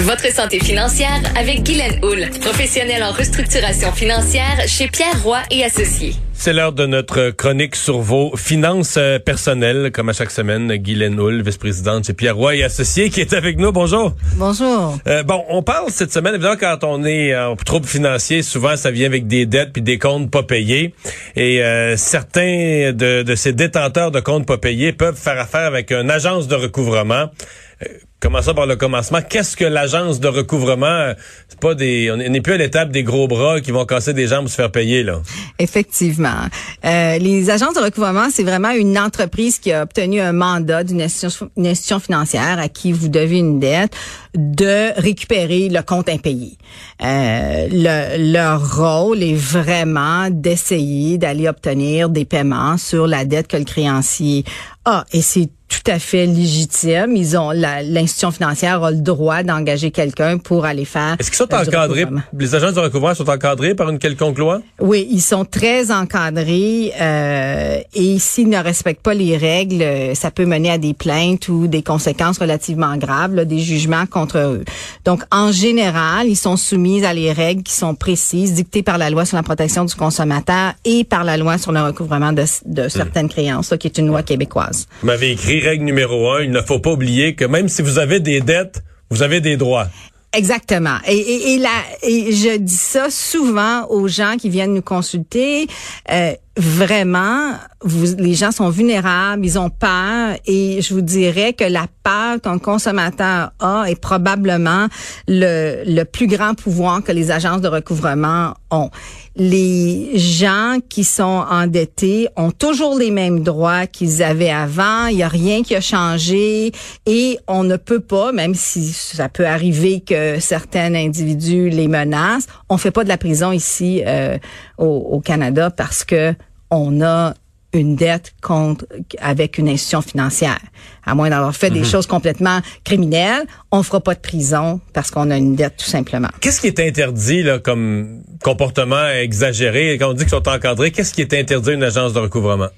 Votre santé financière avec Guylaine Houle, professionnelle en restructuration financière chez Pierre Roy et Associés. C'est l'heure de notre chronique sur vos finances euh, personnelles, comme à chaque semaine. Guylaine Houle, vice-présidente chez Pierre Roy et Associés, qui est avec nous. Bonjour. Bonjour. Euh, bon, on parle cette semaine, évidemment, quand on est en trouble financier, souvent ça vient avec des dettes puis des comptes pas payés. Et euh, certains de, de ces détenteurs de comptes pas payés peuvent faire affaire avec une agence de recouvrement. Euh, Commençons par le commencement? Qu'est-ce que l'agence de recouvrement? C'est pas des, on n'est plus à l'étape des gros bras qui vont casser des jambes pour se faire payer, là. Effectivement. Euh, les agences de recouvrement, c'est vraiment une entreprise qui a obtenu un mandat d'une institution, institution financière à qui vous devez une dette de récupérer le compte impayé. Euh, le, leur rôle est vraiment d'essayer d'aller obtenir des paiements sur la dette que le créancier a. Et c'est tout à fait légitime. Ils ont l'institution financière a le droit d'engager quelqu'un pour aller faire. Est-ce qu'ils sont encadrés? Les agences de recouvrement sont encadrés par une quelconque loi? Oui, ils sont très encadrés euh, et s'ils ne respectent pas les règles, ça peut mener à des plaintes ou des conséquences relativement graves, là, des jugements contre eux. Donc en général, ils sont soumis à les règles qui sont précises, dictées par la loi sur la protection du consommateur et par la loi sur le recouvrement de, de certaines créances, qui est une loi québécoise. Vous m'avez écrit règle numéro un, il ne faut pas oublier que même si vous avez des dettes, vous avez des droits. Exactement. Et, je dis ça souvent aux gens qui viennent nous consulter. Euh, vraiment, vous, les gens sont vulnérables, ils ont peur et je vous dirais que la peur qu'un consommateur a est probablement le, le plus grand pouvoir que les agences de recouvrement ont. Les gens qui sont endettés ont toujours les mêmes droits qu'ils avaient avant, il n'y a rien qui a changé et on ne peut pas, même si ça peut arriver que certains individus les menacent, on fait pas de la prison ici euh, au, au Canada parce que on a une dette contre avec une institution financière. À moins d'avoir fait des mhm. choses complètement criminelles, on fera pas de prison parce qu'on a une dette tout simplement. Qu'est-ce qui est interdit là comme comportement exagéré? Quand on dit qu'ils sont encadrés Qu'est-ce qui est interdit à une agence de recouvrement?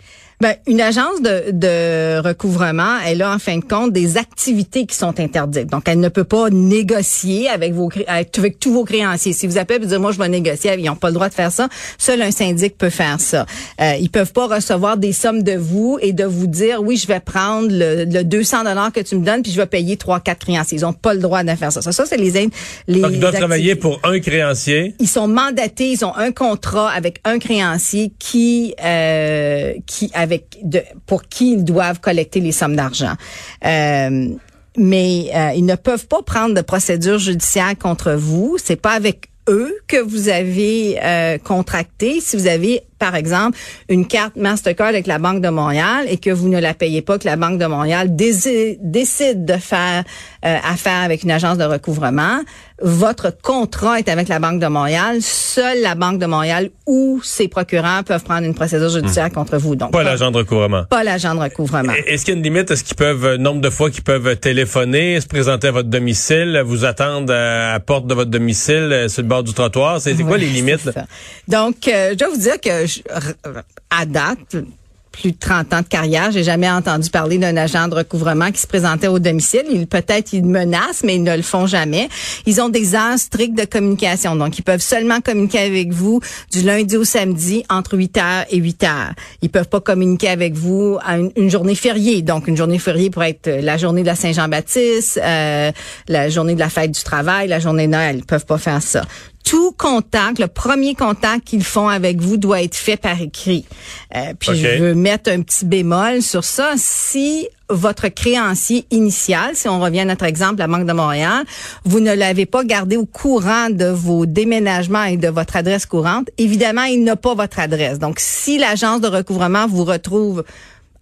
Ben, une agence de, de recouvrement, elle a en fin de compte des activités qui sont interdites. Donc, elle ne peut pas négocier avec vos avec tous vos créanciers. Si vous appelez et dire moi je vais négocier, ils n'ont pas le droit de faire ça. Seul un syndic peut faire ça. Euh, ils peuvent pas recevoir des sommes de vous et de vous dire oui je vais prendre le, le 200 dollars que tu me donnes puis je vais payer trois quatre créanciers. Ils ont pas le droit de faire ça. Ça, ça c'est les les. Donc, ils doivent travailler pour un créancier. Ils sont mandatés. Ils ont un contrat avec un créancier qui euh, qui avec pour qui ils doivent collecter les sommes d'argent. Euh, mais euh, ils ne peuvent pas prendre de procédure judiciaire contre vous. C'est pas avec eux que vous avez euh, contracté. Si vous avez par exemple, une carte Mastercard avec la Banque de Montréal et que vous ne la payez pas, que la Banque de Montréal décide de faire euh, affaire avec une agence de recouvrement, votre contrat est avec la Banque de Montréal. Seule la Banque de Montréal ou ses procureurs peuvent prendre une procédure judiciaire hmm. contre vous. Donc pas, l'agent de recouvrement. Pas l'agent de recouvrement. Est-ce qu'il y a une limite Est-ce qu'ils peuvent euh, nombre de fois qu'ils peuvent téléphoner, se présenter à votre domicile, vous attendre à la porte de votre domicile euh, sur le bord du trottoir? C'est quoi les limites? Donc, je dois vous dire que à date, plus de 30 ans de carrière, j'ai jamais entendu parler d'un agent de recouvrement qui se présentait au domicile. Ils peut-être ils menacent, mais ils ne le font jamais. Ils ont des heures strictes de communication, donc ils peuvent seulement communiquer avec vous du lundi au samedi entre 8 h et 8 h. Ils peuvent pas communiquer avec vous à une, journée fériée. Donc une journée fériée pourrait être la journée de la Saint-Jean-Baptiste, euh, la journée de la fête du travail, la journée Noël. Ils peuvent pas faire ça tout contact, le premier contact qu'ils font avec vous doit être fait par écrit. Euh, puis je veux mettre un petit bémol sur ça. Si votre créancier initial, si on revient à notre exemple, la Banque de Montréal, vous ne l'avez pas gardé au courant de vos déménagements et de votre adresse courante, évidemment, il n'a pas votre adresse. Donc, si l'agence de recouvrement vous retrouve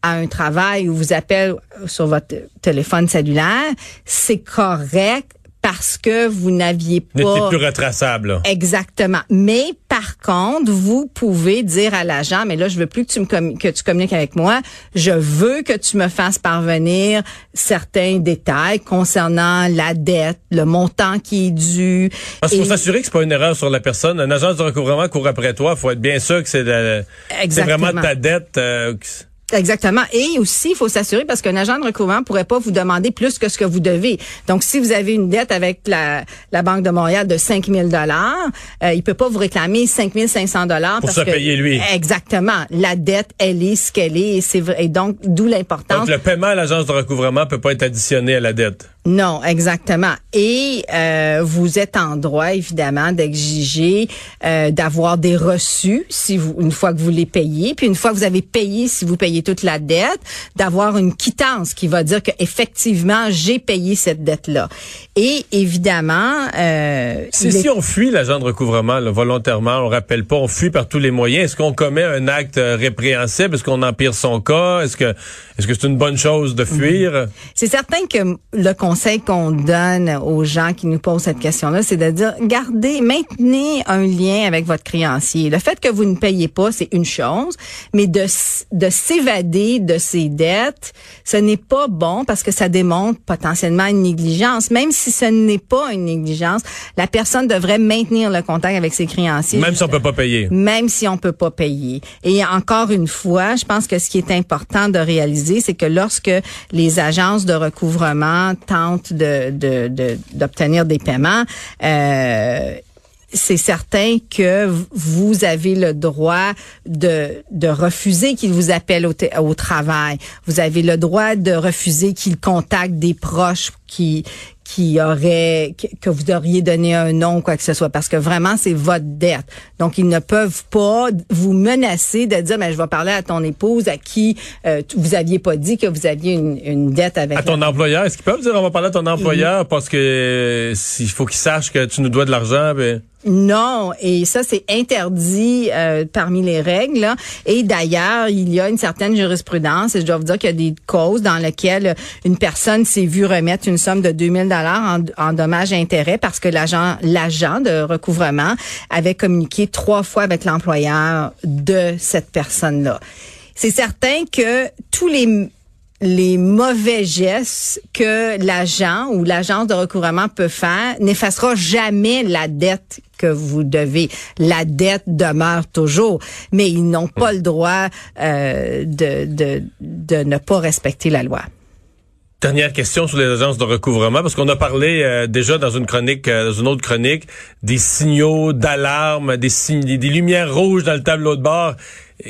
à un travail ou vous appelle sur votre téléphone cellulaire, c'est correct parce que vous n'aviez pas... N'était plus retraçable. Exactement. Mais par contre, vous pouvez dire à l'agent, mais là, je veux plus que tu me que tu communiques avec moi. Je veux que tu me fasses parvenir certains détails concernant la dette, le montant qui est dû. Parce qu'il faut s'assurer que c'est pas une erreur sur la personne. Une agence de recouvrement court après toi. Il faut être bien sûr que c'est vraiment ta dette. Euh, Exactement. Et aussi, il faut s'assurer parce qu'un agent de recouvrement pourrait pas vous demander plus que ce que vous devez. Donc, si vous avez une dette avec la, la Banque de Montréal de 5 000 dollars, euh, il peut pas vous réclamer 5 500 dollars pour se payer lui. Exactement. La dette, elle est ce qu'elle est. Et, c'est vrai, et donc, d'où l'importance. Donc, le paiement à l'agence de recouvrement peut pas être additionné à la dette. Non, exactement. Et euh, vous êtes en droit, évidemment, d'exiger euh, d'avoir des reçus si vous une fois que vous les payez, puis une fois que vous avez payé, si vous payez toute la dette, d'avoir une quittance qui va dire que effectivement j'ai payé cette dette là. Et évidemment, euh, si on fuit l'agent de recouvrement volontairement, on rappelle pas, on fuit par tous les moyens. Est-ce qu'on commet un acte répréhensible? Est-ce qu'on empire son cas? Est-ce que est-ce que c'est une bonne chose de fuir? C'est certain que le conseil qu'on donne aux gens qui nous posent cette question-là, c'est de dire, gardez, maintenez un lien avec votre créancier. Le fait que vous ne payez pas, c'est une chose, mais de, de s'évader de ses dettes, ce n'est pas bon parce que ça démontre potentiellement une négligence. Même si ce n'est pas une négligence, la personne devrait maintenir le contact avec ses créanciers. Même si on peut pas payer. Même si on peut pas payer. Et encore une fois, je pense que ce qui est important de réaliser, c'est que lorsque les agences de recouvrement tentent d'obtenir des paiements, euh, c'est certain que vous avez le droit de, refuser qu'ils vous appellent au, au, travail. Vous avez le droit de refuser qu'ils contactent des proches qui qui aurait que vous auriez donné un nom ou quoi que ce soit parce que vraiment c'est votre dette. Donc ils ne peuvent pas vous menacer de dire mais je vais parler à ton épouse à qui euh, vous aviez pas dit que vous aviez une, une dette avec à ton employeur. Est-ce qu'ils peuvent dire on va parler à ton employeur parce que s'il faut qu'il sache que tu nous dois de l'argent ben non, et ça c'est interdit euh, parmi les règles. Et d'ailleurs, il y a une certaine jurisprudence, et je dois vous dire qu'il y a des causes dans lesquelles une personne s'est vue remettre une somme de 2000 dollars en, en dommages et intérêts parce que l'agent l'agent de recouvrement avait communiqué trois fois avec l'employeur de cette personne-là. C'est certain que tous les les mauvais gestes que l'agent ou l'agence de recouvrement peut faire n'effacera jamais la dette que vous devez. La dette demeure toujours, mais ils n'ont pas le droit euh, de, de, de ne pas respecter la loi. Dernière question sur les agences de recouvrement, parce qu'on a parlé euh, déjà dans une chronique, euh, dans une autre chronique, des signaux d'alarme, des, des, des lumières rouges dans le tableau de bord.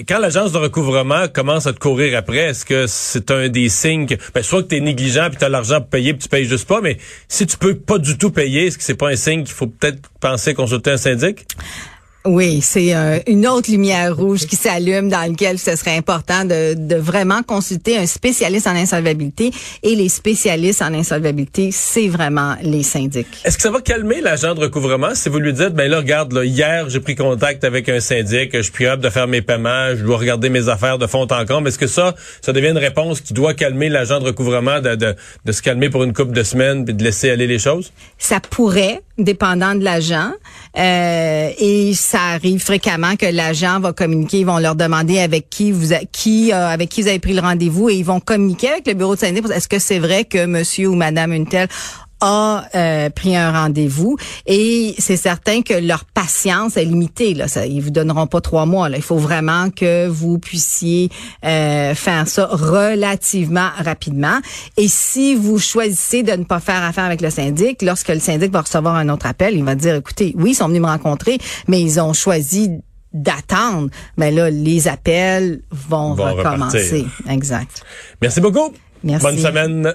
quand l'agence de recouvrement commence à te courir après, est-ce que c'est un des signes que, ben, soit que tu es négligent puis tu as l'argent pour payer puis tu payes juste pas, mais si tu peux pas du tout payer, est-ce que c'est pas un signe qu'il faut peut-être penser consulter un syndic? Oui, c'est euh, une autre lumière rouge qui s'allume dans laquelle ce serait important de, de, vraiment consulter un spécialiste en insolvabilité. Et les spécialistes en insolvabilité, c'est vraiment les syndics. Est-ce que ça va calmer l'agent de recouvrement? Si vous lui dites, ben là, regarde, là, hier, j'ai pris contact avec un syndic, je suis plus de faire mes paiements, je dois regarder mes affaires de fond en comble. Est-ce que ça, ça devient une réponse qui doit calmer l'agent de recouvrement de, de, de se calmer pour une couple de semaines puis de laisser aller les choses? Ça pourrait, dépendant de l'agent. Euh, et ça arrive fréquemment que l'agent va communiquer, ils vont leur demander avec qui vous qui euh, avec qui vous avez pris le rendez-vous et ils vont communiquer avec le bureau de syndic. Est-ce que c'est vrai que monsieur ou madame Untel a euh, pris un rendez-vous et c'est certain que leur patience est limitée. Là, ça, ils vous donneront pas trois mois. Là. Il faut vraiment que vous puissiez euh, faire ça relativement rapidement. Et si vous choisissez de ne pas faire affaire avec le syndic, lorsque le syndic va recevoir un autre appel, il va dire, écoutez, oui, ils sont venus me rencontrer, mais ils ont choisi d'attendre. Mais là, les appels vont, recommencer. Exact. Merci beaucoup. Merci. Bonne semaine.